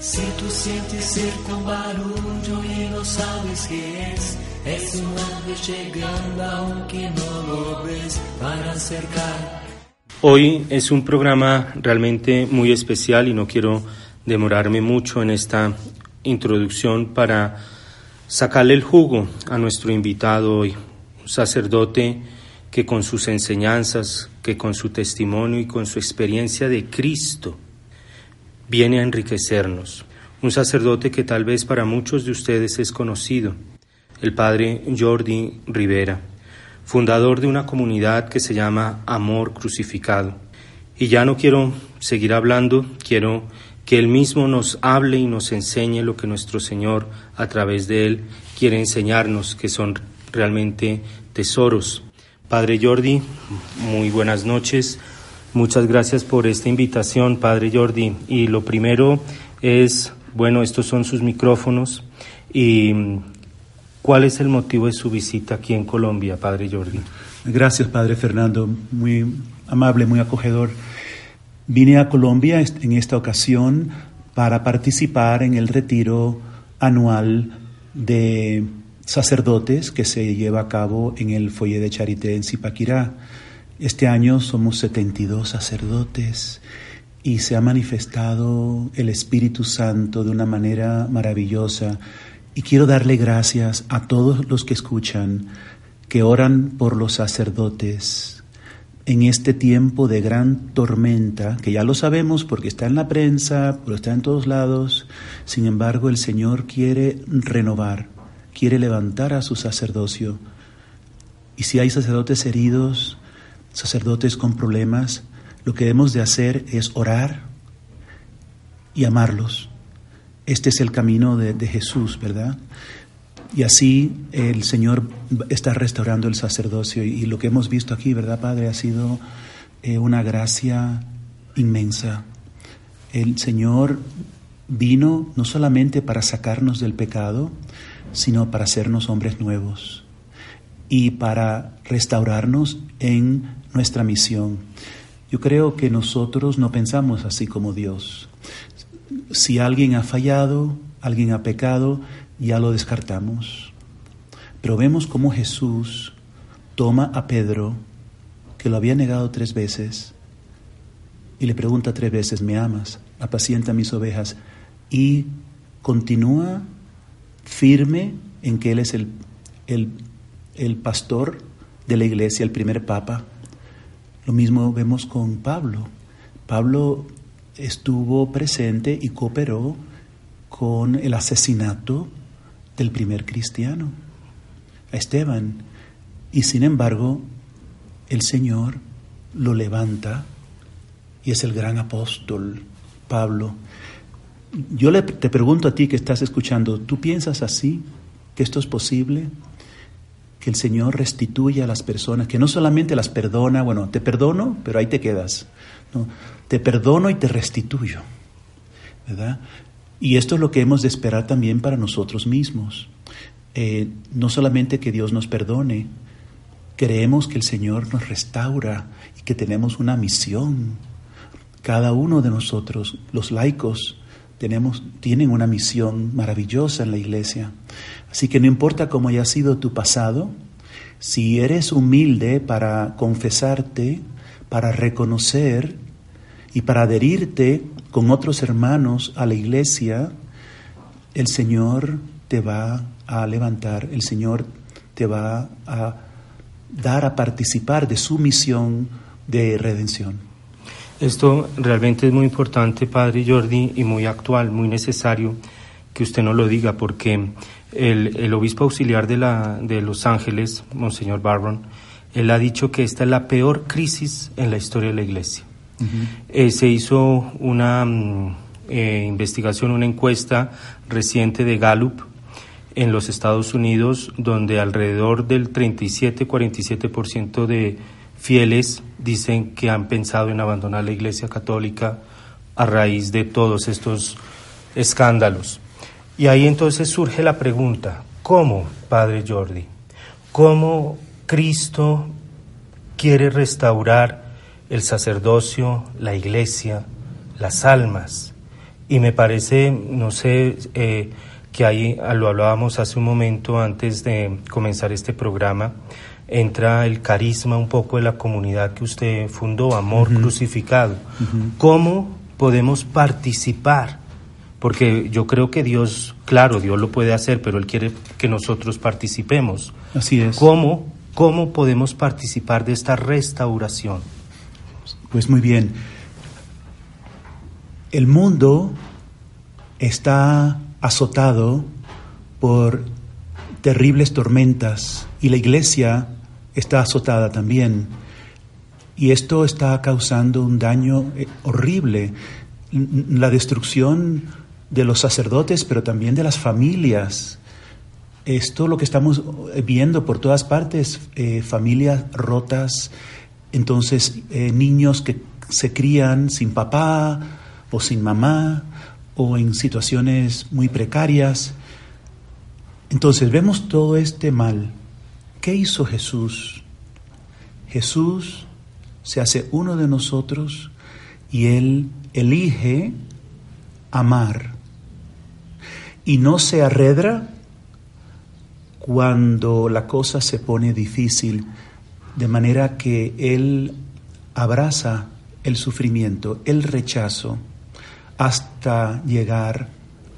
Si tú sientes cerca un barullo y no sabes qué es, es un ángel llegando aunque no lo ves para acercar. Hoy es un programa realmente muy especial y no quiero demorarme mucho en esta introducción para sacarle el jugo a nuestro invitado hoy, un sacerdote que con sus enseñanzas, que con su testimonio y con su experiencia de Cristo, viene a enriquecernos. Un sacerdote que tal vez para muchos de ustedes es conocido, el padre Jordi Rivera, fundador de una comunidad que se llama Amor Crucificado. Y ya no quiero seguir hablando, quiero que Él mismo nos hable y nos enseñe lo que nuestro Señor a través de Él quiere enseñarnos, que son realmente tesoros. Padre Jordi, muy buenas noches. Muchas gracias por esta invitación, Padre Jordi. Y lo primero es, bueno, estos son sus micrófonos. ¿Y cuál es el motivo de su visita aquí en Colombia, Padre Jordi? Gracias, Padre Fernando. Muy amable, muy acogedor. Vine a Colombia en esta ocasión para participar en el retiro anual de sacerdotes que se lleva a cabo en el Foyer de Charité en Zipaquirá. Este año somos 72 sacerdotes y se ha manifestado el Espíritu Santo de una manera maravillosa. Y quiero darle gracias a todos los que escuchan, que oran por los sacerdotes en este tiempo de gran tormenta, que ya lo sabemos porque está en la prensa, pero está en todos lados. Sin embargo, el Señor quiere renovar, quiere levantar a su sacerdocio. Y si hay sacerdotes heridos, sacerdotes con problemas, lo que debemos de hacer es orar y amarlos. Este es el camino de, Jesús, ¿verdad? Y así el Señor está restaurando el sacerdocio y, y, lo que hemos visto aquí, ¿verdad, Padre? Ha sido eh, una gracia inmensa. El Señor vino no solamente para sacarnos del pecado, sino para hacernos hombres nuevos y para restaurarnos en nuestra misión. Yo creo que nosotros no pensamos así como Dios. Si alguien ha fallado, alguien ha pecado, ya lo descartamos. Pero vemos cómo Jesús toma a Pedro, que lo había negado tres veces, y le pregunta tres veces, ¿me amas? Apacienta mis ovejas. Y continúa firme en que Él es el, el, el pastor de la iglesia, el primer papa. Lo mismo vemos con Pablo. Pablo estuvo presente y cooperó con el asesinato del primer cristiano, a Esteban. Y sin embargo, el Señor lo levanta y es el gran apóstol Pablo. Yo le, te pregunto a ti que estás escuchando, ¿tú piensas así? ¿Que esto es posible? El Señor restituya a las personas, que no solamente las perdona, bueno, te perdono, pero ahí te quedas. No, te perdono y te restituyo. ¿Verdad? Y esto es lo que hemos de esperar también para nosotros mismos. Eh, no solamente que Dios nos perdone, creemos que el Señor nos restaura y que tenemos una misión. Cada uno de nosotros, los laicos, tenemos, tienen una misión maravillosa en la iglesia. Así que no importa cómo haya sido tu pasado, si eres humilde para confesarte, para reconocer y para adherirte con otros hermanos a la iglesia, el Señor te va a levantar, el Señor te va a dar a participar de su misión de redención. Esto realmente es muy importante, Padre Jordi, y muy actual, muy necesario que usted nos lo diga, porque el, el obispo auxiliar de, la, de Los Ángeles, Monseñor Barron, él ha dicho que esta es la peor crisis en la historia de la Iglesia. Uh -huh. eh, se hizo una mm, eh, investigación, una encuesta reciente de Gallup en los Estados Unidos, donde alrededor del 37-47% de fieles dicen que han pensado en abandonar la Iglesia Católica a raíz de todos estos escándalos. Y ahí entonces surge la pregunta, ¿cómo, Padre Jordi? ¿Cómo Cristo quiere restaurar el sacerdocio, la iglesia, las almas? Y me parece, no sé, eh, que ahí lo hablábamos hace un momento antes de comenzar este programa, entra el carisma un poco de la comunidad que usted fundó, Amor Crucificado. ¿Cómo podemos participar? Porque yo creo que Dios, claro, Dios lo puede hacer, pero Él quiere que nosotros participemos. Así es. ¿Cómo, cómo podemos participar de esta restauración? Pues muy bien. El mundo está azotado por terribles tormentas y la iglesia está azotada también. Y esto está causando un daño eh, horrible, la destrucción de los sacerdotes, pero también de las familias. Esto lo que estamos viendo por todas partes, eh, familias rotas, entonces eh, niños que se crían sin papá o sin mamá o en situaciones muy precarias. Entonces vemos todo este mal. ¿Qué hizo Jesús? Jesús se hace uno de nosotros y Él elige amar. Y no se arredra cuando la cosa se pone difícil, de manera que Él abraza el sufrimiento, el rechazo, hasta llegar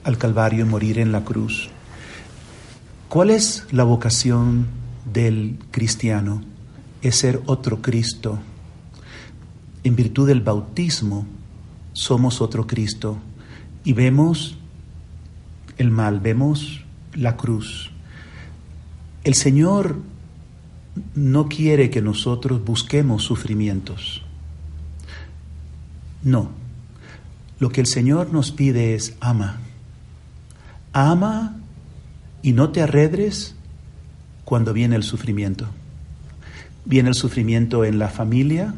al Calvario y morir en la cruz. ¿Cuál es la vocación del cristiano? Es ser otro Cristo. En virtud del bautismo somos otro Cristo y vemos el mal, vemos la cruz. El Señor no quiere que nosotros busquemos sufrimientos. No. Lo que el Señor nos pide es ama. Ama y no te arredres cuando viene el sufrimiento. Viene el sufrimiento en la familia,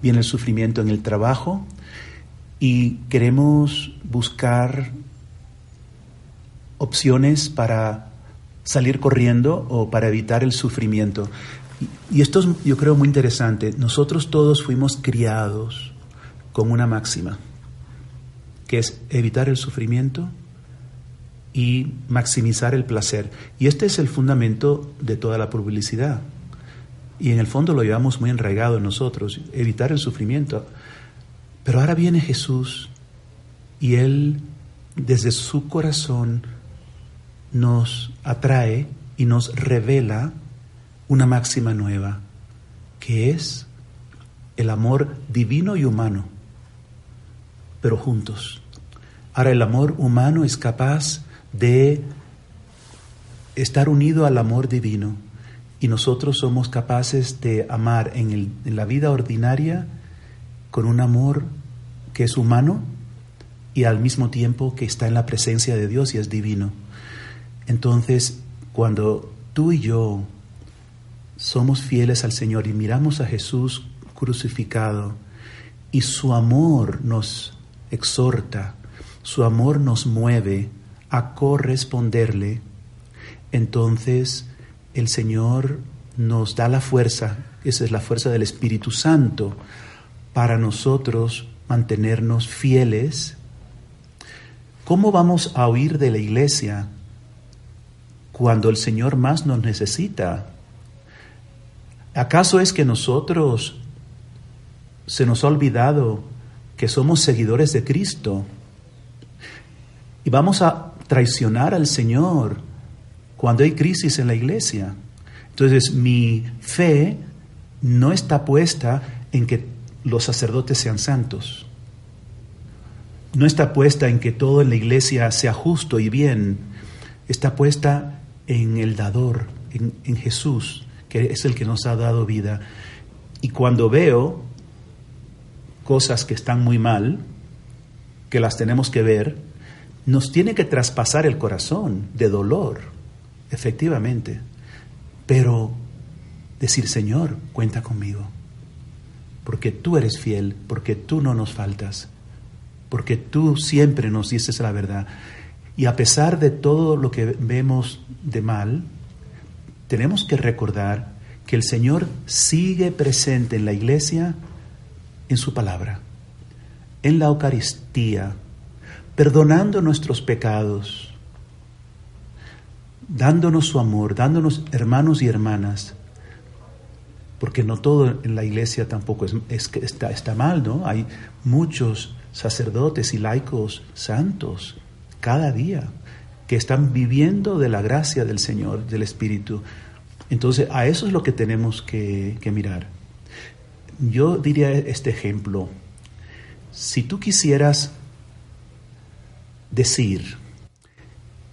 viene el sufrimiento en el trabajo y queremos buscar opciones para salir corriendo o para evitar el sufrimiento. Y esto es, yo creo, muy interesante. Nosotros todos fuimos criados con una máxima, que es evitar el sufrimiento y maximizar el placer. Y este es el fundamento de toda la publicidad. Y en el fondo lo llevamos muy enraigado en nosotros, evitar el sufrimiento. Pero ahora viene Jesús y Él desde su corazón nos atrae y nos revela una máxima nueva, que es el amor divino y humano, pero juntos. Ahora el amor humano es capaz de estar unido al amor divino y nosotros somos capaces de amar en, la vida ordinaria con un amor que es humano y al mismo tiempo que está en la presencia de Dios y es divino. Entonces, cuando tú y yo somos fieles al Señor y miramos a Jesús crucificado y su amor nos exhorta, su amor nos mueve a corresponderle, entonces el Señor nos da la fuerza, esa es la fuerza del Espíritu Santo, para nosotros mantenernos fieles. ¿Cómo vamos a huir de la iglesia cuando el Señor más nos necesita? ¿Acaso es que nosotros se nos ha olvidado que somos seguidores de Cristo y vamos a traicionar al Señor cuando hay crisis en la iglesia. Entonces mi fe no está puesta en que los sacerdotes sean santos. No está puesta en que todo en la iglesia sea justo y bien. Está puesta en el dador, en, en Jesús, que es el que nos ha dado vida. Y cuando veo cosas que están muy mal, que las tenemos que ver, nos tiene que traspasar el corazón de dolor efectivamente, pero decir, Señor, cuenta conmigo, porque tú eres fiel, porque tú no nos faltas, porque tú siempre nos dices la verdad. Y a pesar de todo lo que vemos de mal, tenemos que recordar que el Señor sigue presente en la iglesia en su palabra, en la Eucaristía, perdonando nuestros pecados, dándonos su amor, dándonos hermanos y hermanas, porque no todo en la iglesia tampoco es, está, está mal, ¿no? Hay muchos sacerdotes y laicos santos cada día que están viviendo de la gracia del Señor, del Espíritu. Entonces, a eso es lo que tenemos que, mirar. Yo diría este ejemplo. Si tú quisieras decir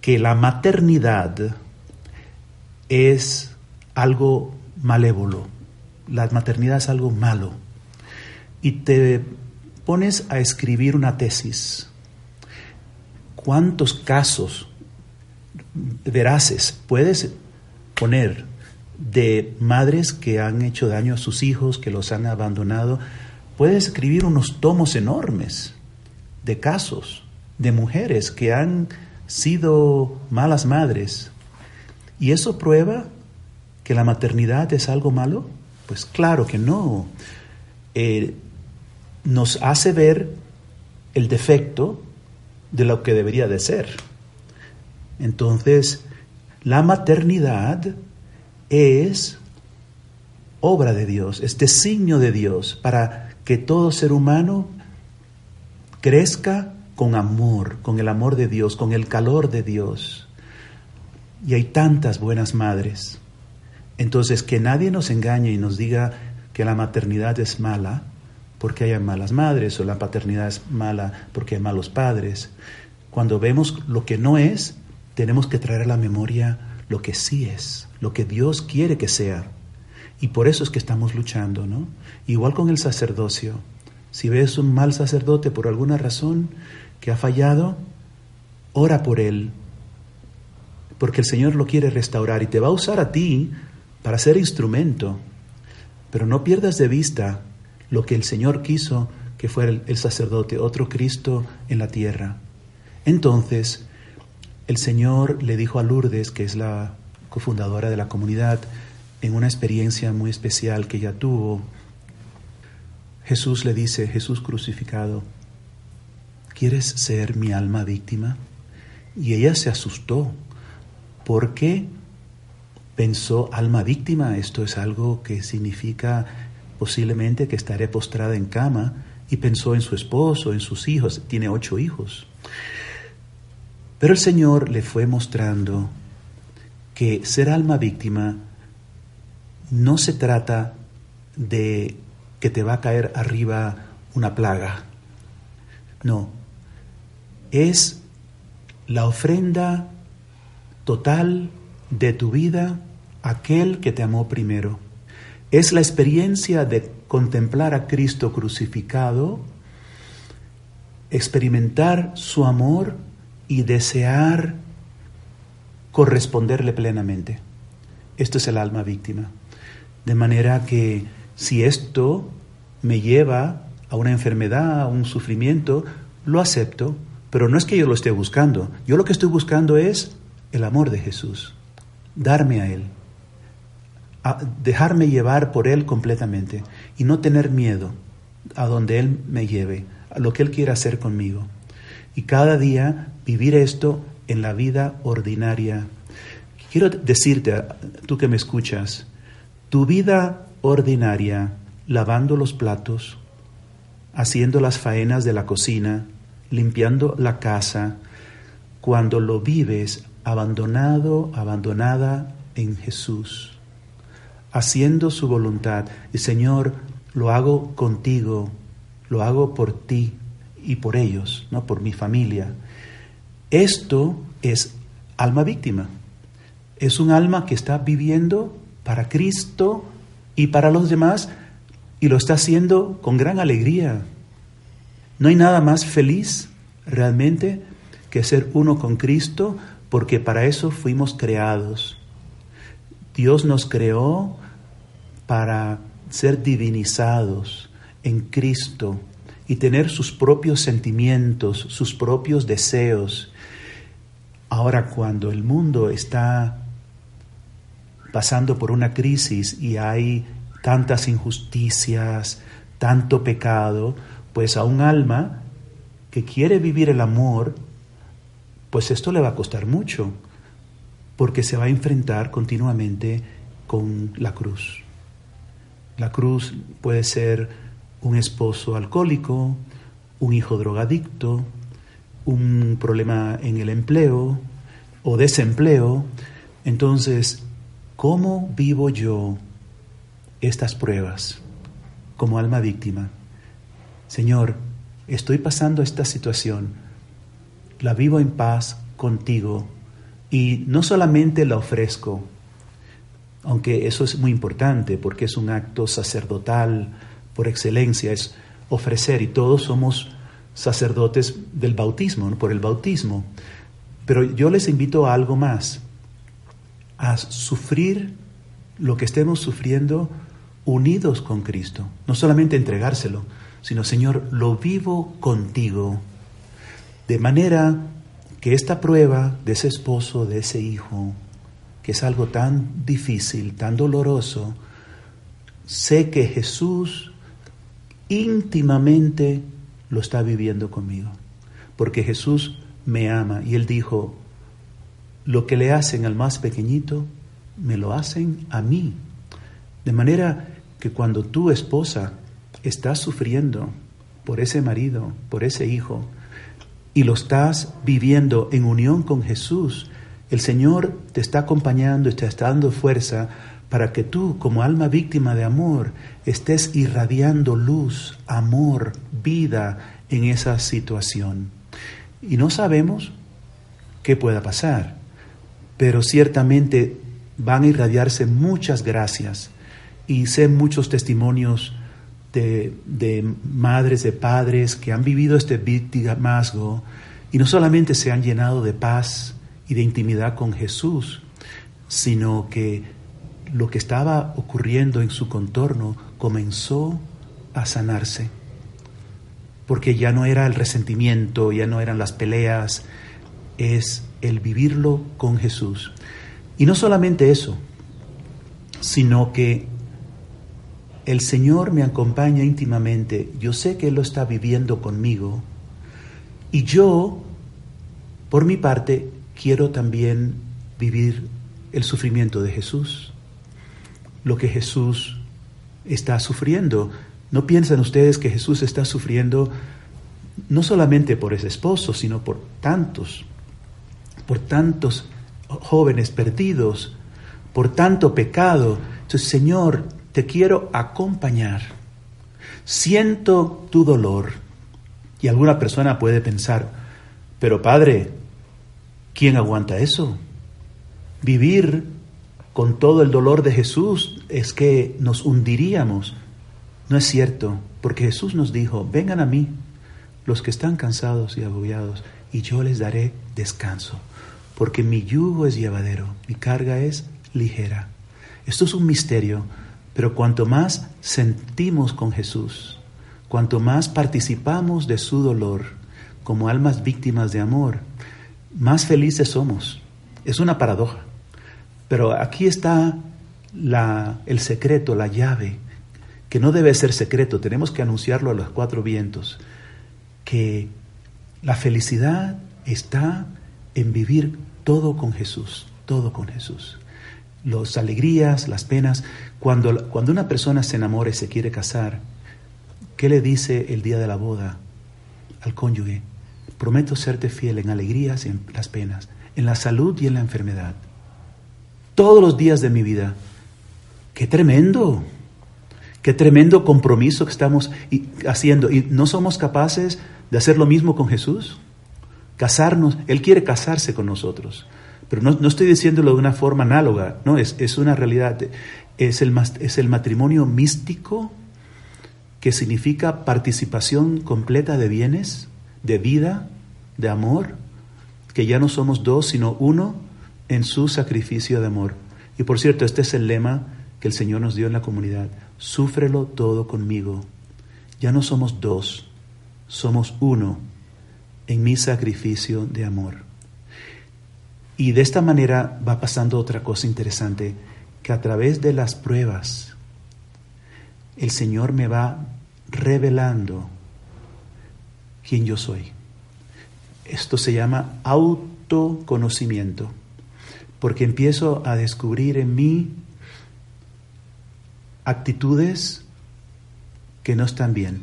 que la maternidad es algo malévolo, la maternidad es algo malo, y te pones a escribir una tesis, ¿cuántos casos veraces puedes poner de madres que han hecho daño a sus hijos, que los han abandonado? Puedes escribir unos tomos enormes de casos de mujeres que han sido malas madres. ¿Y eso prueba que la maternidad es algo malo? Pues claro que no. Eh, nos hace ver el defecto de lo que debería de ser. Entonces, la maternidad es obra de Dios, es designio de Dios para que todo ser humano crezca con amor, con el amor de Dios, con el calor de Dios. Y hay tantas buenas madres. Entonces, que nadie nos engañe y nos diga que la maternidad es mala porque hay malas madres o la paternidad es mala porque hay malos padres. Cuando vemos lo que no es, tenemos que traer a la memoria lo que sí es, lo que Dios quiere que sea. Y por eso es que estamos luchando, ¿no? Igual con el sacerdocio. Si ves un mal sacerdote por alguna razón, que ha fallado, ora por él, porque el Señor lo quiere restaurar y te va a usar a ti para ser instrumento. Pero no pierdas de vista lo que el Señor quiso que fuera el, sacerdote, otro Cristo en la tierra. Entonces, el Señor le dijo a Lourdes, que es la cofundadora de la comunidad, en una experiencia muy especial que ella tuvo, Jesús le dice, Jesús crucificado, ¿quieres ser mi alma víctima? Y ella se asustó porque pensó, alma víctima, esto es algo que significa posiblemente que estaré postrada en cama, y pensó en su esposo, en sus hijos, tiene ocho hijos. Pero el Señor le fue mostrando que ser alma víctima no se trata de que te va a caer arriba una plaga. No, es la ofrenda total de tu vida a aquel que te amó primero. Es la experiencia de contemplar a Cristo crucificado, experimentar su amor y desear corresponderle plenamente. Esto es el alma víctima. De manera que si esto me lleva a una enfermedad, a un sufrimiento, lo acepto, pero no es que yo lo esté buscando. Yo lo que estoy buscando es el amor de Jesús, darme a Él, dejarme llevar por Él completamente y no tener miedo a donde Él me lleve, a lo que Él quiera hacer conmigo. Y cada día vivir esto en la vida ordinaria. Quiero decirte, tú que me escuchas, tu vida ordinaria, lavando los platos, haciendo las faenas de la cocina, limpiando la casa, cuando lo vives abandonado, abandonada en Jesús, haciendo su voluntad. Y Señor, lo hago contigo, lo hago por ti y por ellos, no por mi familia. Esto es alma víctima. Es un alma que está viviendo para Cristo y para los demás y lo está haciendo con gran alegría. No hay nada más feliz realmente que ser uno con Cristo, porque para eso fuimos creados. Dios nos creó para ser divinizados en Cristo y tener sus propios sentimientos, sus propios deseos. Ahora cuando el mundo está pasando por una crisis y hay tantas injusticias, tanto pecado, pues a un alma que quiere vivir el amor, pues esto le va a costar mucho, porque se va a enfrentar continuamente con la cruz. La cruz puede ser un esposo alcohólico, un hijo drogadicto, un problema en el empleo o desempleo. Entonces, ¿cómo vivo yo estas pruebas como alma víctima? Señor, estoy pasando esta situación, la vivo en paz contigo y no solamente la ofrezco, aunque eso es muy importante porque es un acto sacerdotal por excelencia, es ofrecer y todos somos sacerdotes del bautismo, por el bautismo. Pero yo les invito a algo más, a sufrir lo que estemos sufriendo unidos con Cristo, no solamente entregárselo, sino Señor, lo vivo contigo, de manera que esta prueba de ese esposo, de ese hijo, es algo tan difícil, tan doloroso, sé que Jesús íntimamente lo está viviendo conmigo, porque Jesús me ama y él dijo, lo que le hacen al más pequeñito, me lo hacen a mí. De manera que cuando tu esposa está sufriendo por ese marido, por ese hijo, y lo estás viviendo en unión con Jesús, el Señor te está acompañando y te está dando fuerza para que tú, como alma víctima de amor, estés irradiando luz, amor, vida en esa situación. Y no sabemos qué pueda pasar, pero ciertamente van a irradiarse muchas gracias y sé muchos testimonios de, de, madres, de padres que han vivido este victimazgo y no solamente se han llenado de paz y de intimidad con Jesús, sino que lo que estaba ocurriendo en su contorno comenzó a sanarse, porque ya no era el resentimiento, ya no eran las peleas, es el vivirlo con Jesús. Y no solamente eso, sino que el Señor me acompaña íntimamente, yo sé que Él lo está viviendo conmigo, y yo, por mi parte, quiero también vivir el sufrimiento de Jesús, lo que Jesús está sufriendo. ¿No piensan ustedes que Jesús está sufriendo no solamente por ese esposo, sino por tantos, por tantos jóvenes perdidos, por tanto pecado? Entonces, Señor, te quiero acompañar. Siento tu dolor. Y alguna persona puede pensar, pero Padre, ¿quién aguanta eso? Vivir con todo el dolor de Jesús es que nos hundiríamos. No es cierto, porque Jesús nos dijo, vengan a mí los que están cansados y agobiados, y yo les daré descanso, porque mi yugo es llevadero, mi carga es ligera. Esto es un misterio, pero cuanto más sentimos con Jesús, cuanto más participamos de su dolor como almas víctimas de amor, más felices somos. Es una paradoja. Pero aquí está la, el secreto, la llave, que no debe ser secreto, tenemos que anunciarlo a los cuatro vientos, que la felicidad está en vivir todo con Jesús, todo con Jesús. Las alegrías, las penas, cuando, cuando una persona se enamora y se quiere casar, ¿qué le dice el día de la boda al cónyuge? Prometo serte fiel en alegrías y en las penas, en la salud y en la enfermedad todos los días de mi vida. Qué tremendo, qué tremendo compromiso que estamos haciendo. Y no somos capaces de hacer lo mismo con Jesús. Casarnos, Él quiere casarse con nosotros. Pero no, estoy diciéndolo de una forma análoga, no, es, es una realidad. Es el, es el matrimonio místico que significa participación completa de bienes, de vida, de amor, que ya no somos dos, sino uno en su sacrificio de amor. Y por cierto, este es el lema que el Señor nos dio en la comunidad. Súfrelo todo conmigo. Ya no somos dos, somos uno en mi sacrificio de amor. Y de esta manera va pasando otra cosa interesante, que a través de las pruebas el Señor me va revelando quién yo soy. Esto se llama autoconocimiento, porque empiezo a descubrir en mí actitudes que no están bien,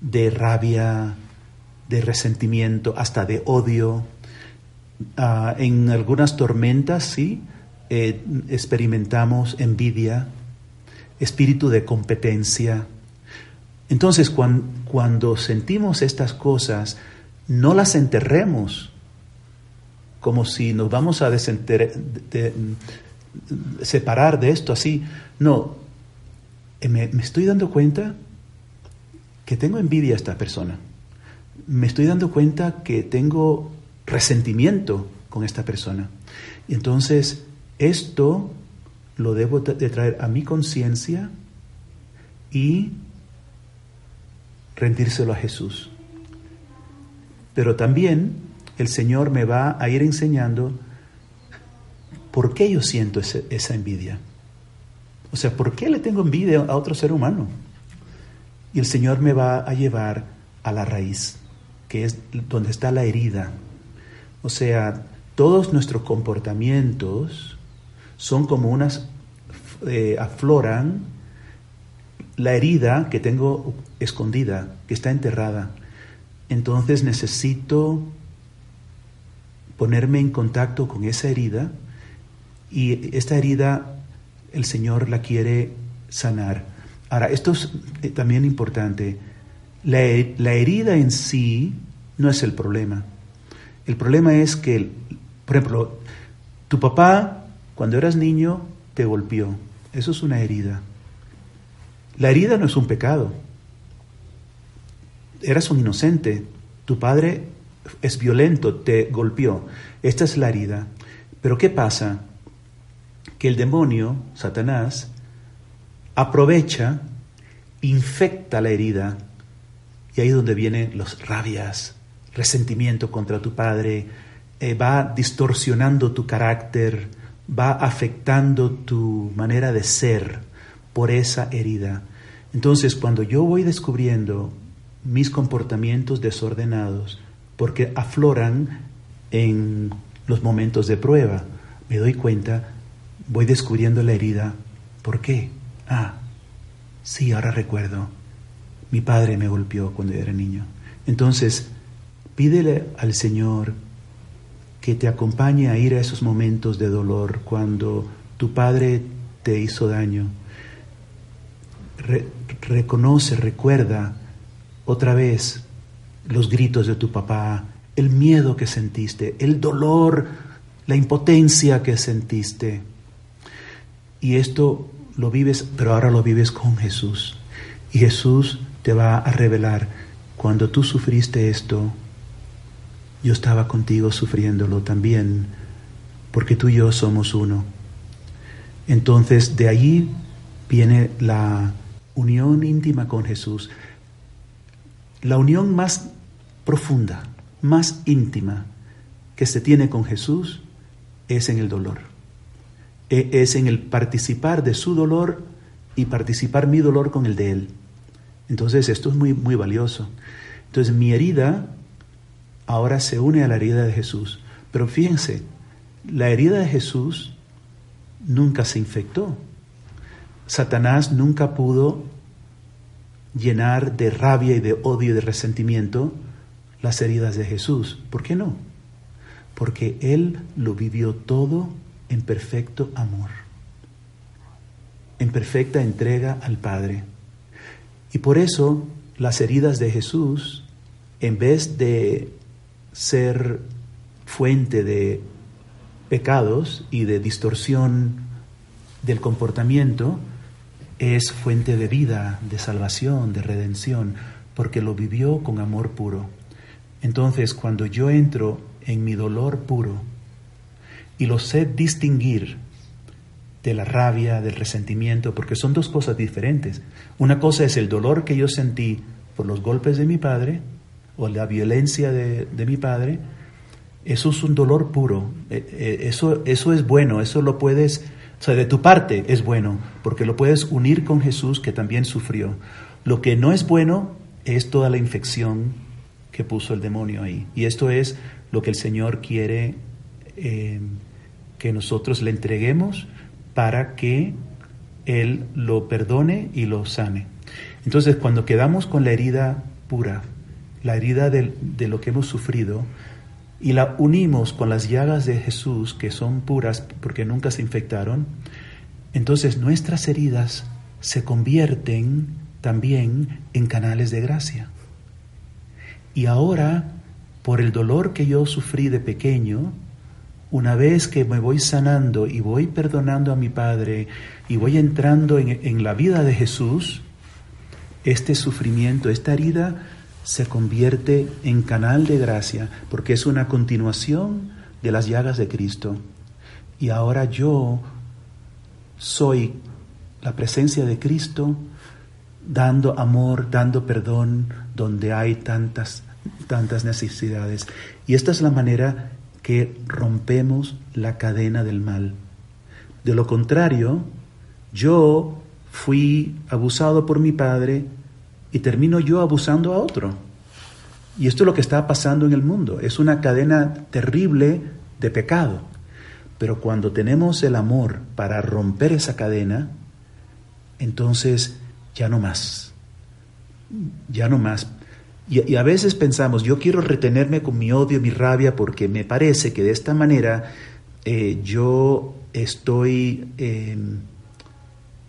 de rabia, de resentimiento, hasta de odio. Ah, en algunas tormentas, sí, eh, experimentamos envidia, espíritu de competencia. Entonces, cuando, sentimos estas cosas, no las enterremos como si nos vamos a separar de esto así. No, eh, me, estoy dando cuenta que tengo envidia a esta persona. Me estoy dando cuenta que tengo resentimiento con esta persona. Entonces esto lo debo de traer a mi conciencia y rendírselo a Jesús. Pero también el Señor me va a ir enseñando por qué yo siento esa envidia. O sea, ¿por qué le tengo envidia a otro ser humano? Y el Señor me va a llevar a la raíz, que es donde está la herida. O sea, todos nuestros comportamientos son como unas, eh, afloran la herida que tengo escondida, que está enterrada. Entonces necesito ponerme en contacto con esa herida y esta herida el Señor la quiere sanar. Ahora, esto es eh, también importante. La, la, herida en sí no es el problema. El problema es que, por ejemplo, tu papá cuando eras niño te golpeó. Eso es una herida. La herida no es un pecado. Eras un inocente. Tu padre es violento, te golpeó. Esta es la herida. Pero ¿qué pasa? Que el demonio, Satanás, aprovecha, infecta la herida, y ahí es donde vienen los rabias, resentimiento contra tu padre, eh, va distorsionando tu carácter, va afectando tu manera de ser por esa herida. Entonces, cuando yo voy descubriendo mis comportamientos desordenados, porque afloran en los momentos de prueba, me doy cuenta, voy descubriendo la herida. ¿Por qué? Ah, sí, ahora recuerdo. Mi padre me golpeó cuando era niño. Entonces, pídele al Señor que te acompañe a ir a esos momentos de dolor cuando tu padre te hizo daño. reconoce, recuerda otra vez los gritos de tu papá, el miedo que sentiste, el dolor, la impotencia que sentiste. Y esto lo vives, pero ahora lo vives con Jesús. Y Jesús te va a revelar, cuando tú sufriste esto, yo estaba contigo sufriéndolo también, porque tú y yo somos uno. Entonces de allí viene la unión íntima con Jesús, la unión más profunda, más íntima que se tiene con Jesús es en el dolor. E, es en el participar de su dolor y participar mi dolor con el de Él. Entonces esto es muy, muy valioso. Entonces mi herida ahora se une a la herida de Jesús. Pero fíjense, la herida de Jesús nunca se infectó. Satanás nunca pudo llenar de rabia y de odio y de resentimiento las heridas de Jesús. ¿Por qué no? Porque Él lo vivió todo en perfecto amor, en perfecta entrega al Padre. Y por eso las heridas de Jesús, en vez de ser fuente de pecados y de distorsión del comportamiento, es fuente de vida, de salvación, de redención, porque lo vivió con amor puro. Entonces, cuando yo entro en mi dolor puro, y lo sé distinguir de la rabia, del resentimiento, porque son dos cosas diferentes. Una cosa es el dolor que yo sentí por los golpes de mi padre o la violencia de, mi padre. Eso es un dolor puro. Eh, eh, eso, eso es bueno, eso lo puedes, o sea, de tu parte es bueno, porque lo puedes unir con Jesús que también sufrió. Lo que no es bueno es toda la infección que puso el demonio ahí. Y esto es lo que el Señor quiere eh, que nosotros le entreguemos para que Él lo perdone y lo sane. Entonces, cuando quedamos con la herida pura, la herida de, de lo que hemos sufrido, y la unimos con las llagas de Jesús, que son puras porque nunca se infectaron, entonces nuestras heridas se convierten también en canales de gracia. Y ahora, por el dolor que yo sufrí de pequeño, una vez que me voy sanando y voy perdonando a mi Padre y voy entrando en, la vida de Jesús, este sufrimiento, esta herida se convierte en canal de gracia porque es una continuación de las llagas de Cristo. Y ahora yo soy la presencia de Cristo dando amor, dando perdón donde hay tantas, tantas necesidades. Y esta es la manera que rompemos la cadena del mal. De lo contrario, yo fui abusado por mi padre y termino yo abusando a otro. Y esto es lo que está pasando en el mundo. Es una cadena terrible de pecado. Pero cuando tenemos el amor para romper esa cadena, entonces ya no más. Ya no más. Y, a veces pensamos, yo quiero retenerme con mi odio, mi rabia, porque me parece que de esta manera eh, yo estoy em,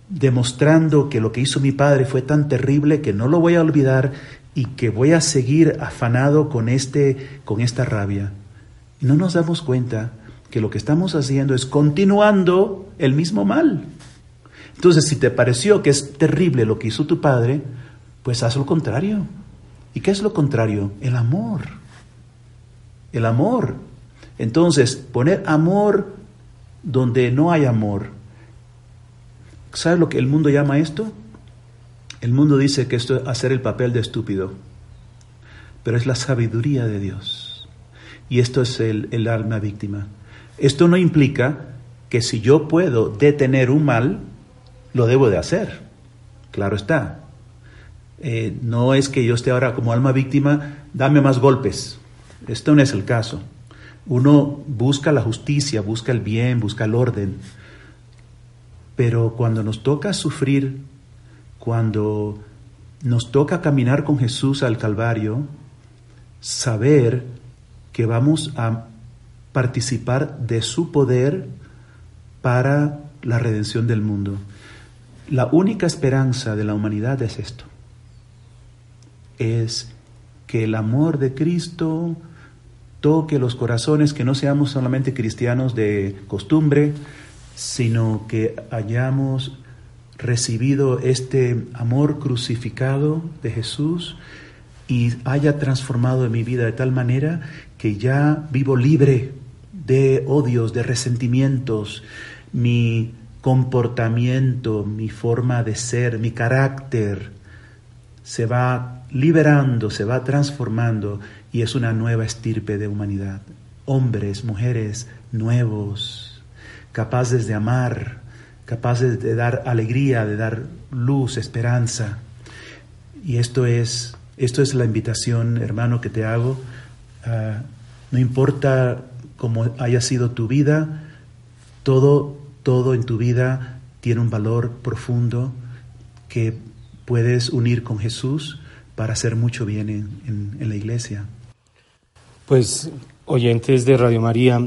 demostrando que lo que hizo mi padre fue tan terrible que no lo voy a olvidar y que voy a seguir afanado con, este, con esta rabia. No nos damos cuenta que lo que estamos haciendo es continuando el mismo mal. Entonces, si te pareció que es terrible lo que hizo tu padre, pues haz lo contrario. ¿Y qué es lo contrario? El amor. El amor. Entonces, poner amor donde no hay amor. ¿Sabes lo que el mundo llama esto? El mundo dice que esto es hacer el papel de estúpido, pero es la sabiduría de Dios. Y esto es el, alma víctima. Esto no implica que si yo puedo detener un mal, lo debo de hacer. Claro está. Eh, no es que yo esté ahora como alma víctima, dame más golpes. Esto no es el caso. Uno busca la justicia, busca el bien, busca el orden. Pero cuando nos toca sufrir, cuando nos toca caminar con Jesús al Calvario, saber que vamos a participar de su poder para la redención del mundo. La única esperanza de la humanidad es esto, es que el amor de Cristo toque los corazones, que no seamos solamente cristianos de costumbre, sino que hayamos recibido este amor crucificado de Jesús y haya transformado mi vida de tal manera que ya vivo libre de odios, de resentimientos, mi comportamiento, mi forma de ser, mi carácter se va liberando, se va transformando y es una nueva estirpe de humanidad. Hombres, mujeres nuevos, capaces de amar, capaces de dar alegría, de dar luz, esperanza. Y esto es, esto es la invitación, hermano, que te hago. Ah, no importa cómo haya sido tu vida, todo todo en tu vida tiene un valor profundo que puedes unir con Jesús para hacer mucho bien en, la iglesia. Pues oyentes de Radio María,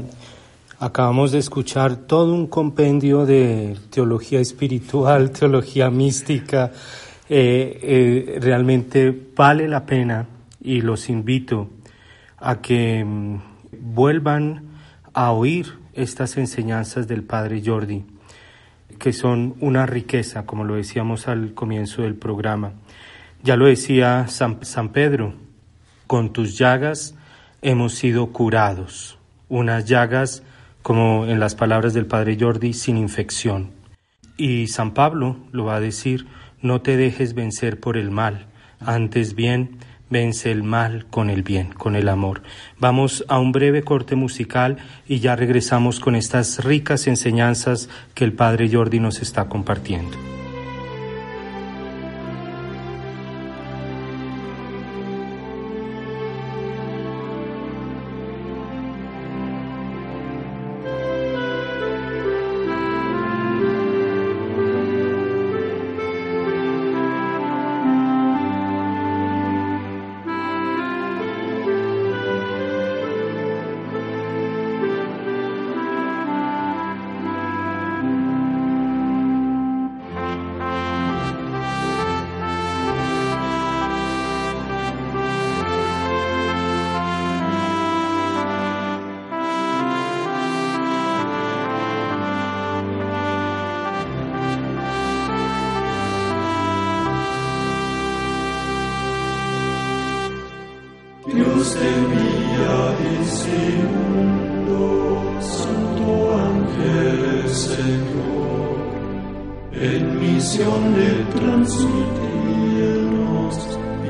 acabamos de escuchar todo un compendio de teología espiritual, teología mística. Eh, eh, realmente vale la pena y los invito a que mm, vuelvan a oír estas enseñanzas del Padre Jordi, que son una riqueza, como lo decíamos al comienzo del programa. Ya lo decía San, San Pedro, con tus llagas hemos sido curados, unas llagas, como en las palabras del Padre Jordi, sin infección. Y San Pablo lo va a decir, no te dejes vencer por el mal, antes bien, vence el mal con el bien, con el amor. Vamos a un breve corte musical y ya regresamos con estas ricas enseñanzas que el Padre Jordi nos está compartiendo. Dios de vida ese mundo, Santo Ángel Señor, en misión de transmitirnos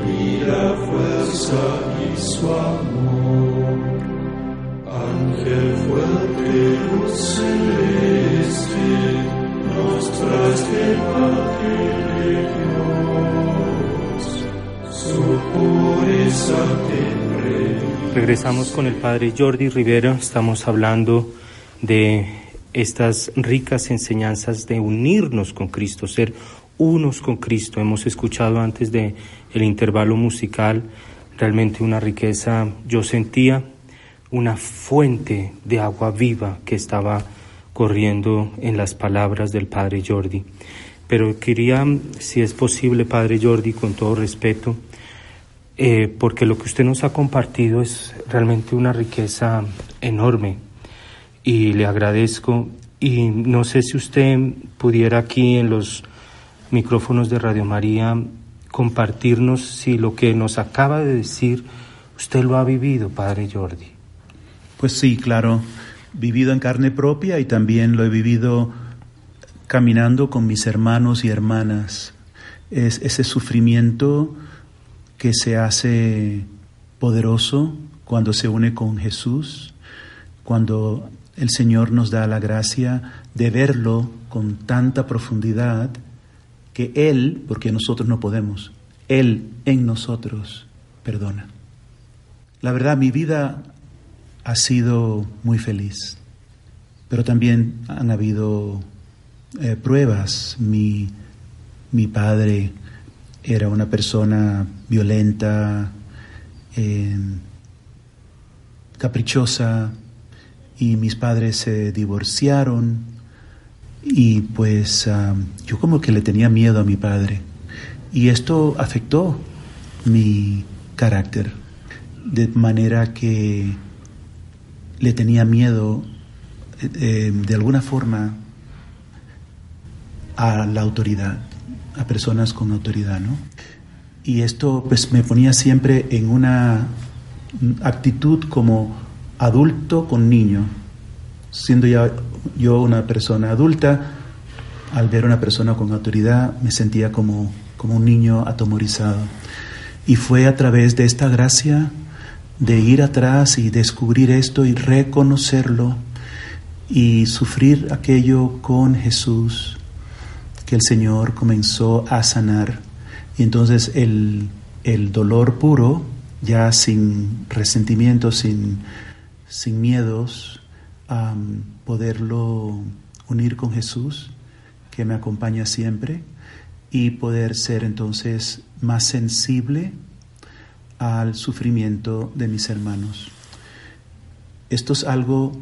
vida, fuerza y su amor. Regresamos con el Padre Jordi Rivera, estamos hablando de estas ricas enseñanzas de unirnos con Cristo, ser unos con Cristo. Hemos escuchado antes de el intervalo musical realmente una riqueza. Yo sentía una fuente de agua viva que estaba corriendo en las palabras del Padre Jordi. Pero quería, si es posible, Padre Jordi, con todo respeto, eh, porque lo que usted nos ha compartido es realmente una riqueza enorme y le agradezco. Y no sé si usted pudiera aquí en los micrófonos de Radio María compartirnos si lo que nos acaba de decir usted lo ha vivido, Padre Jordi. Pues sí, claro, vivido en carne propia y también lo he vivido caminando con mis hermanos y hermanas. Es ese sufrimiento que se hace poderoso cuando se une con Jesús, cuando el Señor nos da la gracia de verlo con tanta profundidad que Él, porque nosotros no podemos, Él en nosotros perdona. La verdad, mi vida ha sido muy feliz, pero también han habido eh, pruebas. Mi, mi padre era una persona violenta, eh, caprichosa, y mis padres se divorciaron y pues um, yo como que le tenía miedo a mi padre y esto afectó mi carácter de manera que le tenía miedo eh, eh, de alguna forma a la autoridad, a personas con autoridad, ¿no? Y esto pues me ponía siempre en una actitud como adulto con niño, siendo ya yo una persona adulta, al ver a una persona con autoridad me sentía como, como un niño atomorizado. Y fue a través de esta gracia de ir atrás y descubrir esto y reconocerlo y sufrir aquello con Jesús que el Señor comenzó a sanar. Y entonces el, el dolor puro, ya sin resentimiento, sin, sin miedos, poderlo unir con Jesús, que me acompaña siempre, y poder ser entonces más sensible al sufrimiento de mis hermanos. Esto es algo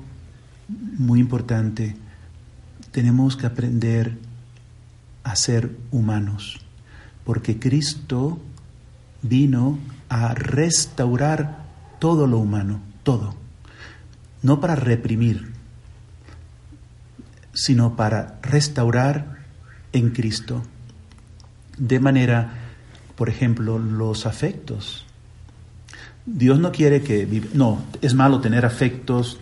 muy importante. Tenemos que aprender a ser humanos, porque Cristo vino a restaurar todo lo humano, todo no para reprimir, sino para restaurar en Cristo. De manera, por ejemplo, los afectos. Dios no quiere que... No, es malo tener afectos.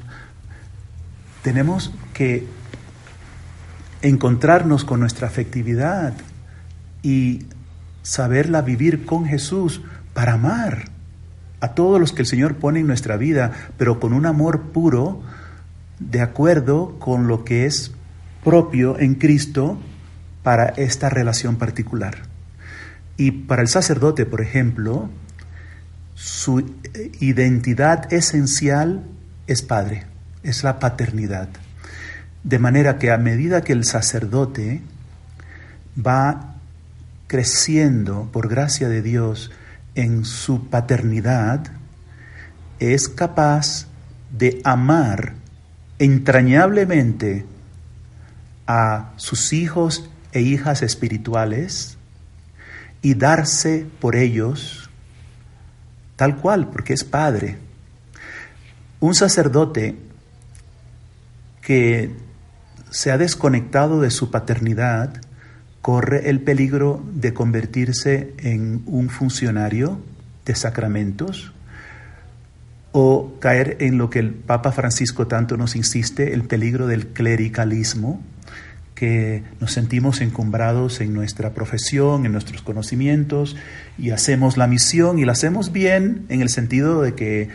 Tenemos que encontrarnos con nuestra afectividad y saberla vivir con Jesús para amar a todos los que el Señor pone en nuestra vida, pero con un amor puro, de acuerdo con lo que es propio en Cristo para esta relación particular. Y para el sacerdote, por ejemplo, su identidad esencial es padre, es la paternidad. De manera que a medida que el sacerdote va creciendo por gracia de Dios en su paternidad es capaz de amar entrañablemente a sus hijos e hijas espirituales y darse por ellos tal cual, porque es padre. Un sacerdote que se ha desconectado de su paternidad corre el peligro de convertirse en un funcionario de sacramentos, o caer en lo que el Papa Francisco tanto nos insiste, el peligro del clericalismo, que nos sentimos encumbrados en nuestra profesión, en nuestros conocimientos, y hacemos la misión y la hacemos bien en el sentido de que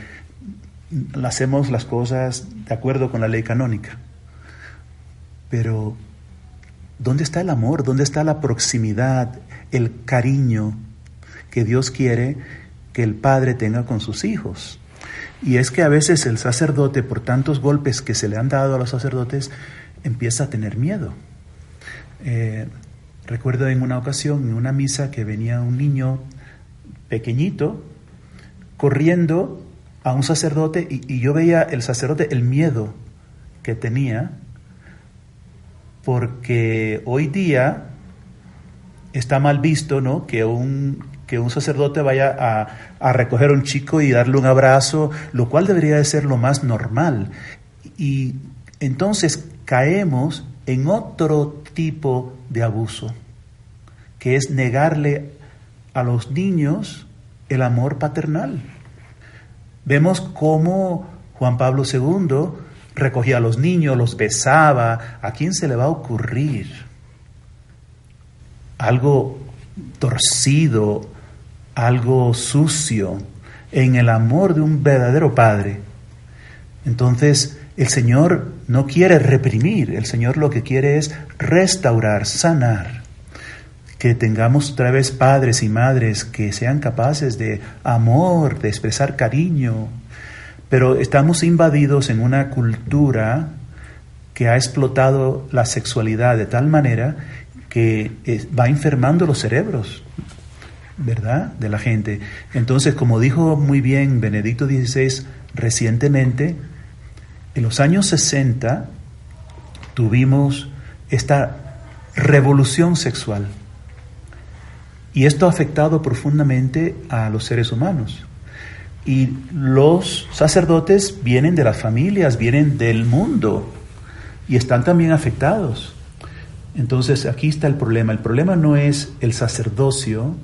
hacemos las cosas de acuerdo con la ley canónica. Pero, ¿dónde está el amor? ¿Dónde está la proximidad, el cariño que Dios quiere que el Padre tenga con sus hijos? Y es que a veces el sacerdote, por tantos golpes que se le han dado a los sacerdotes, empieza a tener miedo. Eh, recuerdo en una ocasión, en una misa, que venía un niño pequeñito corriendo a un sacerdote y, yo veía el sacerdote el miedo que tenía, porque hoy día está mal visto ¿no? que, un, que un sacerdote vaya a, a, recoger a un chico y darle un abrazo, lo cual debería de ser lo más normal. Y entonces caemos en otro tipo de abuso, que es negarle a los niños el amor paternal. Vemos cómo Juan Pablo II recogía a los niños, los besaba. ¿A quién se le va a ocurrir algo torcido, algo sucio en el amor de un verdadero padre? Entonces, el Señor no quiere reprimir, el Señor lo que quiere es restaurar, sanar. Que tengamos otra vez padres y madres que sean capaces de amor, de expresar cariño. Pero estamos invadidos en una cultura que ha explotado la sexualidad de tal manera que va enfermando los cerebros, ¿verdad? De la gente. Entonces, como dijo muy bien Benedicto XVI recientemente, en los años 60 tuvimos esta revolución sexual y esto ha afectado profundamente a los seres humanos. Y los sacerdotes vienen de las familias, vienen del mundo y están también afectados. Entonces aquí está el problema. El problema no es el sacerdocio,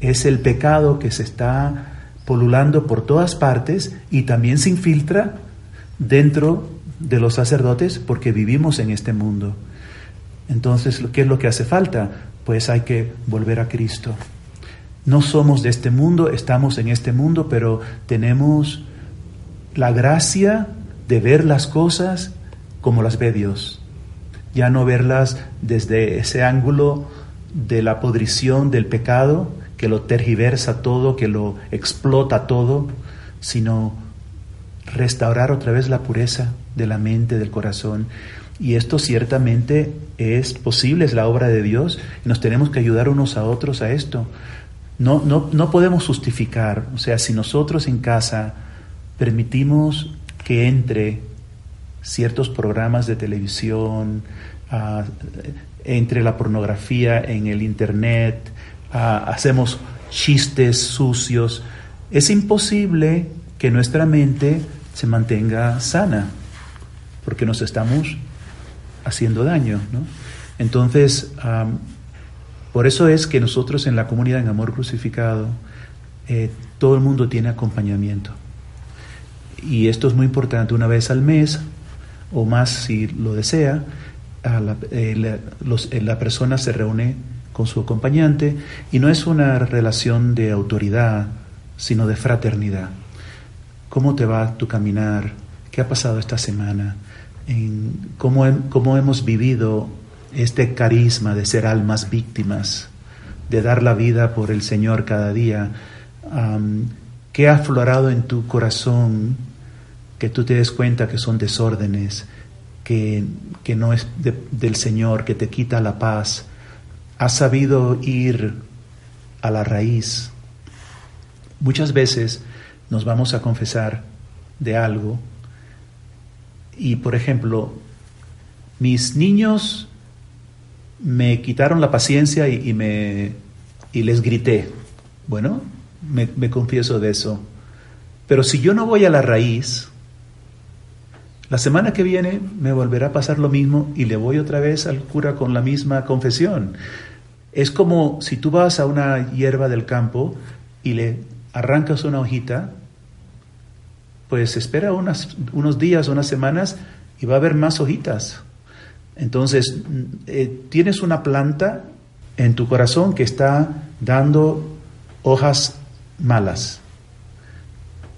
es el pecado que se está polulando por todas partes y también se infiltra dentro de los sacerdotes porque vivimos en este mundo. Entonces, ¿qué es lo que hace falta? Pues hay que volver a Cristo. No somos de este mundo, estamos en este mundo, pero tenemos la gracia de ver las cosas como las ve Dios. Ya no verlas desde ese ángulo de la podrición del pecado, que lo tergiversa todo, que lo explota todo, sino restaurar otra vez la pureza de la mente, del corazón. Y esto ciertamente es posible, es la obra de Dios, y nos tenemos que ayudar unos a otros a esto. No, no, no podemos justificar, o sea, si nosotros en casa permitimos que entre ciertos programas de televisión, ah, entre la pornografía en el Internet, ah, hacemos chistes sucios, es imposible que nuestra mente se mantenga sana, porque nos estamos haciendo daño. ¿no? Entonces, por eso es que nosotros en la comunidad en Amor Crucificado, eh, todo el mundo tiene acompañamiento. Y esto es muy importante, una vez al mes o más si lo desea, la, eh, eh, la persona se reúne con su acompañante y no es una relación de autoridad, sino de fraternidad. ¿Cómo te va tu caminar? ¿Qué ha pasado esta semana? Cómo, cómo hemos vivido este carisma de ser almas víctimas, de dar la vida por el Señor cada día. ¿Qué ha aflorado en tu corazón que tú te des cuenta que son desórdenes, que, que no es del Señor, que te quita la paz? ¿Has sabido ir a la raíz? Muchas veces nos vamos a confesar de algo y, por ejemplo, mis niños me quitaron la paciencia y, me, y les grité. Bueno, me, confieso de eso. Pero si yo no voy a la raíz, la semana que viene me volverá a pasar lo mismo y le voy otra vez al cura con la misma confesión. Es como si tú vas a una hierba del campo y le arrancas una hojita pues espera unas, unos días, unas semanas y va a haber más hojitas. Entonces, eh, tienes una planta en tu corazón que está dando hojas malas.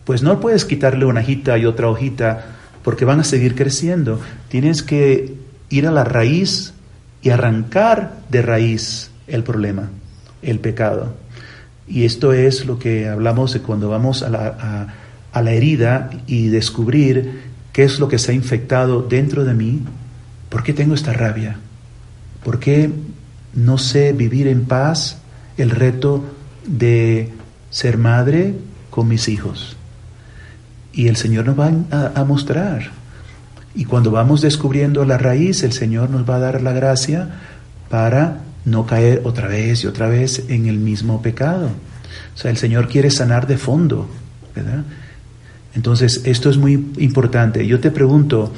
Pues no puedes quitarle una hojita y otra hojita porque van a seguir creciendo. Tienes que ir a la raíz y arrancar de raíz el problema, el pecado. Y esto es lo que hablamos de cuando vamos a la, a la herida y descubrir qué es lo que se ha infectado dentro de mí. ¿Por qué tengo esta rabia? ¿Por qué no sé vivir en paz el reto de ser madre con mis hijos? Y el Señor nos va a, mostrar. Y cuando vamos descubriendo la raíz, el Señor nos va a dar la gracia para no caer otra vez y otra vez en el mismo pecado. O sea, el Señor quiere sanar de fondo, ¿verdad? Entonces, esto es muy importante. Yo te pregunto,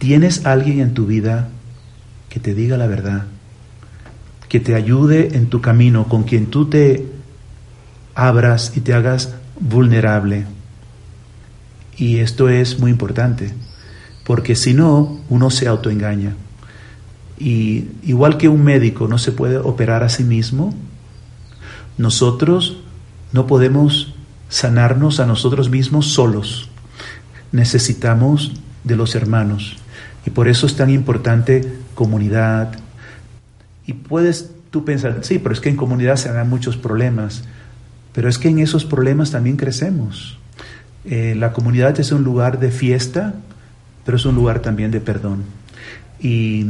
¿tienes alguien en tu vida que te diga la verdad? Que te ayude en tu camino, con quien tú te abras y te hagas vulnerable. Y esto es muy importante, porque si no, uno se autoengaña. Y igual que un médico no se puede operar a sí mismo, nosotros no podemos sanarnos a nosotros mismos solos. Necesitamos de los hermanos. Y por eso es tan importante comunidad. Y puedes tú pensar, sí, pero es que en comunidad se dan muchos problemas. Pero es que en esos problemas también crecemos. Eh, la comunidad es un lugar de fiesta, pero es un lugar también de perdón. Y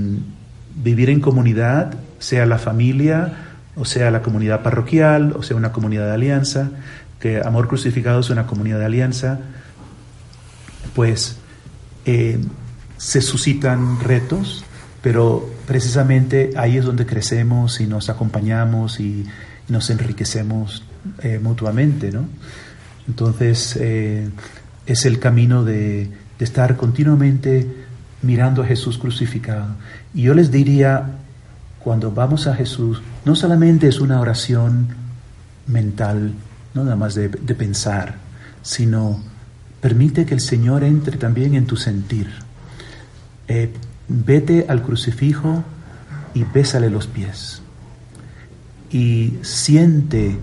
vivir en comunidad, sea la familia, o sea la comunidad parroquial, o sea una comunidad de alianza, que Amor Crucificado es una comunidad de alianza, pues eh, se suscitan retos, pero precisamente ahí es donde crecemos y nos acompañamos y nos enriquecemos eh, mutuamente, ¿no? Entonces eh, es el camino de, de estar continuamente mirando a Jesús crucificado. Y yo les diría, cuando vamos a Jesús, no solamente es una oración mental, no nada más de, pensar, sino permite que el Señor entre también en tu sentir. Eh, vete al crucifijo y bésale los pies. Y siente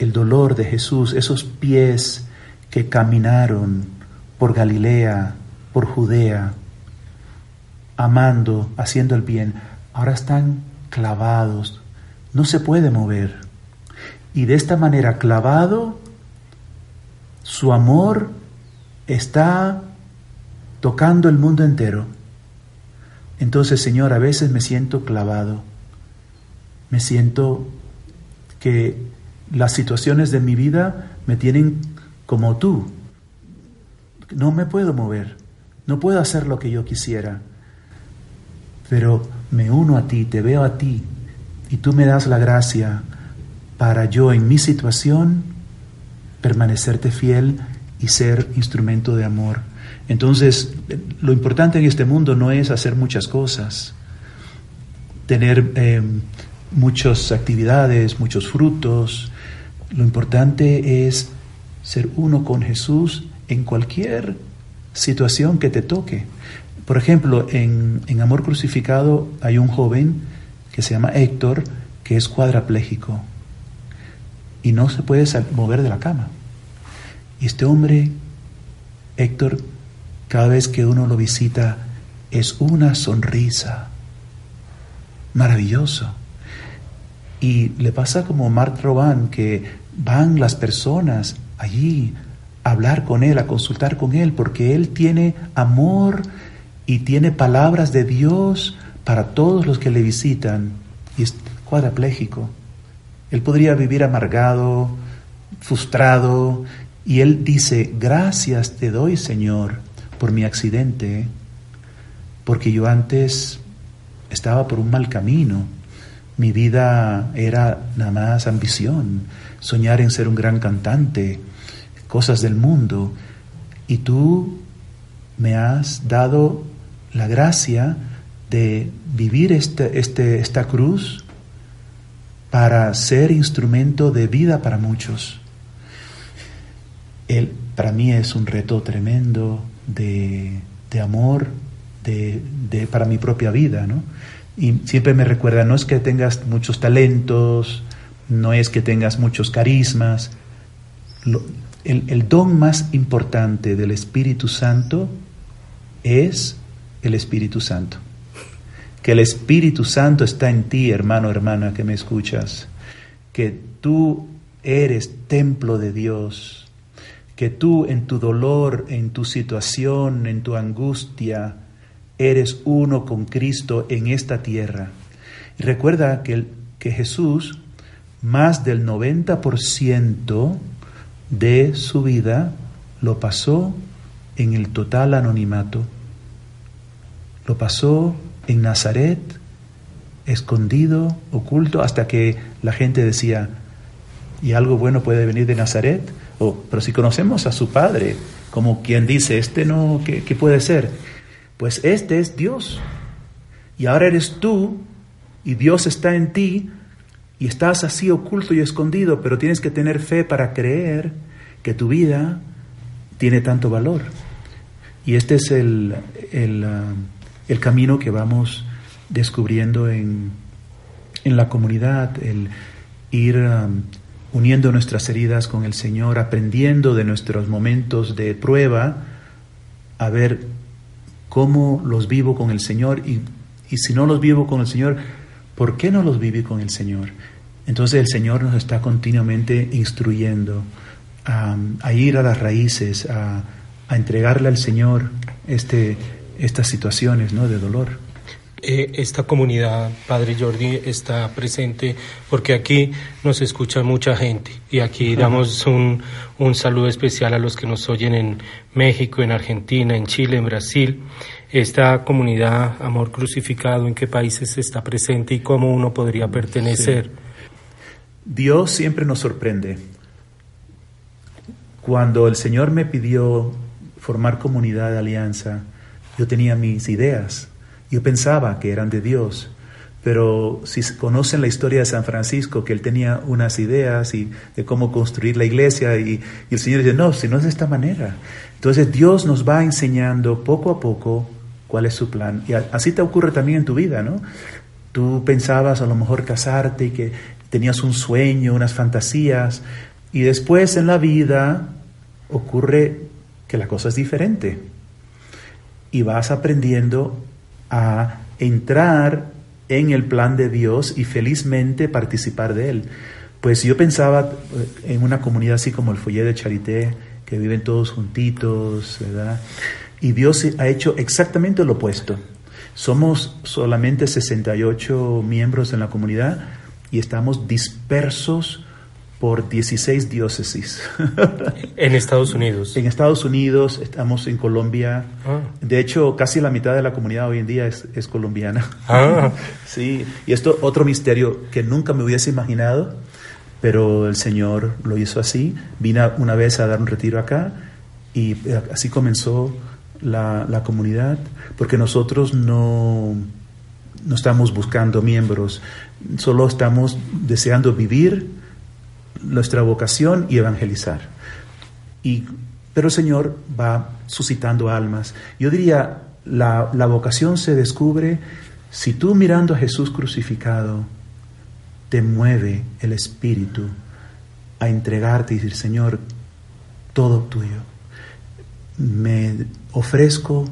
el dolor de Jesús, esos pies que caminaron por Galilea, por Judea, amando, haciendo el bien, ahora están clavados, no se puede mover y de esta manera clavado, su amor está tocando el mundo entero. Entonces, Señor, a veces me siento clavado, me siento que las situaciones de mi vida me tienen como tú. No me puedo mover, no puedo hacer lo que yo quisiera, pero me uno a ti, te veo a ti, y tú me das la gracia para yo en mi situación permanecerte fiel y ser instrumento de amor. Entonces, lo importante en este mundo no es hacer muchas cosas, tener eh, muchas actividades, muchos frutos. Lo importante es ser uno con Jesús en cualquier situación que te toque. Por ejemplo, en, en Amor Crucificado hay un joven que se llama Héctor, que es cuadraplégico y no se puede mover de la cama. Y este hombre, Héctor, cada vez que uno lo visita, es una sonrisa. Maravilloso. Y le pasa como Mark Robán, que van las personas allí a hablar con él, a consultar con él, porque él tiene amor y tiene palabras de Dios para todos los que le visitan. Y es cuadraplégico. Él podría vivir amargado, frustrado, y él dice, gracias te doy Señor por mi accidente, porque yo antes estaba por un mal camino. Mi vida era nada más ambición, soñar en ser un gran cantante, cosas del mundo. Y tú me has dado la gracia de vivir este, este, esta cruz para ser instrumento de vida para muchos. El, para mí es un reto tremendo de, amor de, para mi propia vida, ¿no? Y siempre me recuerda, no es que tengas muchos talentos, no es que tengas muchos carismas, el, el don más importante del Espíritu Santo es el Espíritu Santo. Que el Espíritu Santo está en ti, hermano, hermana, que me escuchas. Que tú eres templo de Dios que tú en tu dolor, en tu situación, en tu angustia, eres uno con Cristo en esta tierra. Y recuerda que, que Jesús, más del 90% de su vida lo pasó en el total anonimato. Lo pasó en Nazaret, escondido, oculto, hasta que la gente decía, ¿y algo bueno puede venir de Nazaret? Pero si conocemos a su Padre, como quien dice, este no, ¿qué, puede ser? Pues este es Dios. Y ahora eres tú y Dios está en ti y estás así oculto y escondido, pero tienes que tener fe para creer que tu vida tiene tanto valor. Y este es el, el, uh, camino que vamos descubriendo en, en la comunidad, el ir um, uniendo nuestras heridas con el Señor, aprendiendo de nuestros momentos de prueba, a ver cómo los vivo con el Señor y, si no los vivo con el Señor, ¿por qué no los viví con el Señor? Entonces el Señor nos está continuamente instruyendo a, ir a las raíces, a, a entregarle al Señor este, estas situaciones ¿no? de dolor. Eh, esta comunidad, Padre Jordi, está presente porque aquí nos escucha mucha gente y aquí damos un, un, saludo especial a los que nos oyen en México, en Argentina, en Chile, en Brasil. Esta comunidad, Amor Crucificado, ¿en qué países está presente y cómo uno podría pertenecer? Dios siempre nos sorprende. Cuando el Señor me pidió formar comunidad de alianza, yo tenía mis ideas yo pensaba que eran de Dios, pero si conocen la historia de San Francisco, que él tenía unas ideas y de cómo construir la iglesia, y, el Señor dice, no, si no es de esta manera. Entonces Dios nos va enseñando poco a poco cuál es su plan. Y así te ocurre también en tu vida, ¿no? Tú pensabas a lo mejor casarte y que tenías un sueño, unas fantasías, y después en la vida ocurre que la cosa es diferente. Y vas aprendiendo a entrar en el plan de Dios y felizmente participar de él. Pues yo pensaba eh, en una comunidad así como el Foyer de Charité, que viven todos juntitos, ¿verdad? Y Dios ha hecho exactamente lo opuesto. Somos solamente 68 miembros en la comunidad y estamos dispersos por 16 diócesis. en Estados Unidos. En Estados Unidos, estamos en Colombia. Ah. De hecho, casi la mitad de la comunidad hoy en día es, es colombiana. Ah. sí, y esto otro misterio que nunca me hubiese imaginado, pero el Señor lo hizo así. Vine una vez a dar un retiro acá y eh, así comenzó la, la comunidad, porque nosotros no, no estamos buscando miembros, solo estamos deseando vivir nuestra vocación y evangelizar. Y, pero el Señor va suscitando almas. Yo diría, la, la vocación se descubre si tú mirando a Jesús crucificado te mueve el Espíritu a entregarte y decir, Señor, todo tuyo. Me ofrezco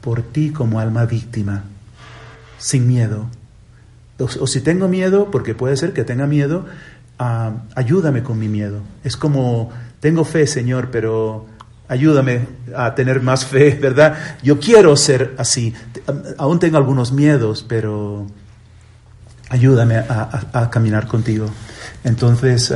por ti como alma víctima, sin miedo. o, si tengo miedo, porque puede ser que tenga miedo, ayúdame con mi miedo. Es como, tengo fe, Señor, pero ayúdame a tener más fe, ¿verdad? Yo quiero ser así. Aún tengo algunos miedos, pero ayúdame a, caminar contigo. Entonces,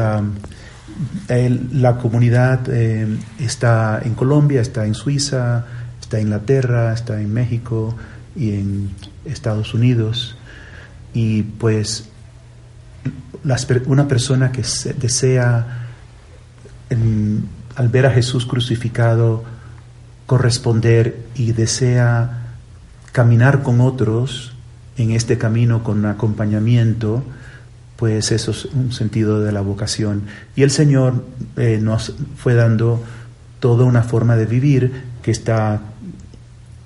la comunidad eh, está en Colombia, está en Suiza, está en Inglaterra, está en México y en Estados Unidos. Y pues una persona que desea, al ver a Jesús crucificado, corresponder y desea caminar con otros en este camino con acompañamiento, pues eso es un sentido de la vocación. Y el Señor eh, nos fue dando toda una forma de vivir que está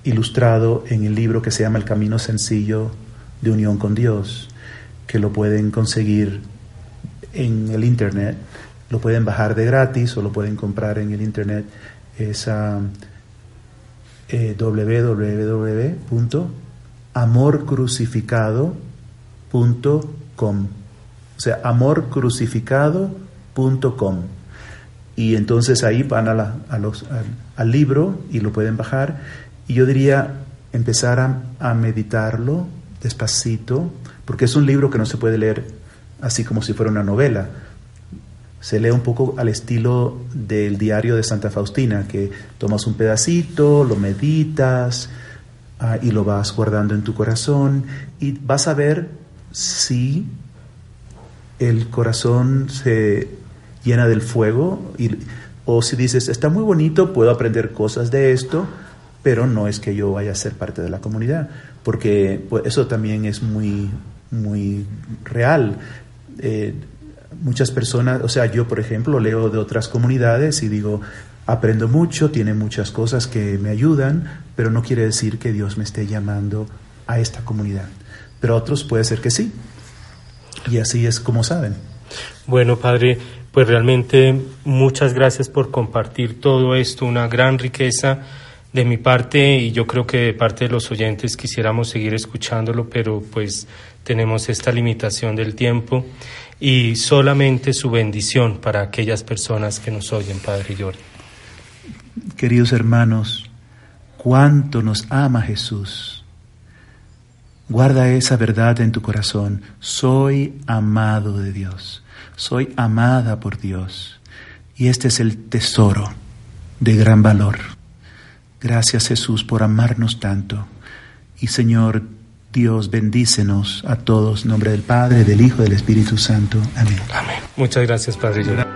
ilustrado en el libro que se llama El Camino Sencillo de Unión con Dios, que lo pueden conseguir en el Internet, lo pueden bajar de gratis o lo pueden comprar en el Internet. Es a eh, www.amorcrucificado.com. O sea, amorcrucificado.com. Y entonces ahí van a los, al, libro y lo pueden bajar. Y yo diría empezar a, a meditarlo despacito, porque es un libro que no se puede leer así como si fuera una novela. Se lee un poco al estilo del diario de Santa Faustina, que tomas un pedacito, lo meditas ah, y lo vas guardando en tu corazón y vas a ver si el corazón se llena del fuego y, o si dices, está muy bonito, puedo aprender cosas de esto, pero no es que yo vaya a ser parte de la comunidad, porque pues, eso también es muy, muy real. Eh, muchas personas, o sea, yo por ejemplo leo de otras comunidades y digo, aprendo mucho, tiene muchas cosas que me ayudan, pero no quiere decir que Dios me esté llamando a esta comunidad. Pero otros puede ser que sí. Y así es como saben. Bueno, Padre, pues realmente muchas gracias por compartir todo esto, una gran riqueza de mi parte y yo creo que de parte de los oyentes quisiéramos seguir escuchándolo, pero pues tenemos esta limitación del tiempo y solamente su bendición para aquellas personas que nos oyen, Padre Jordi. Queridos hermanos, cuánto nos ama Jesús. Guarda esa verdad en tu corazón. Soy amado de Dios. Soy amada por Dios. Y este es el tesoro de gran valor. Gracias Jesús por amarnos tanto. Y Señor, Dios, bendícenos a todos. En nombre del Padre, del Hijo, del Espíritu Santo. Amén. Amén. Muchas gracias, Padre.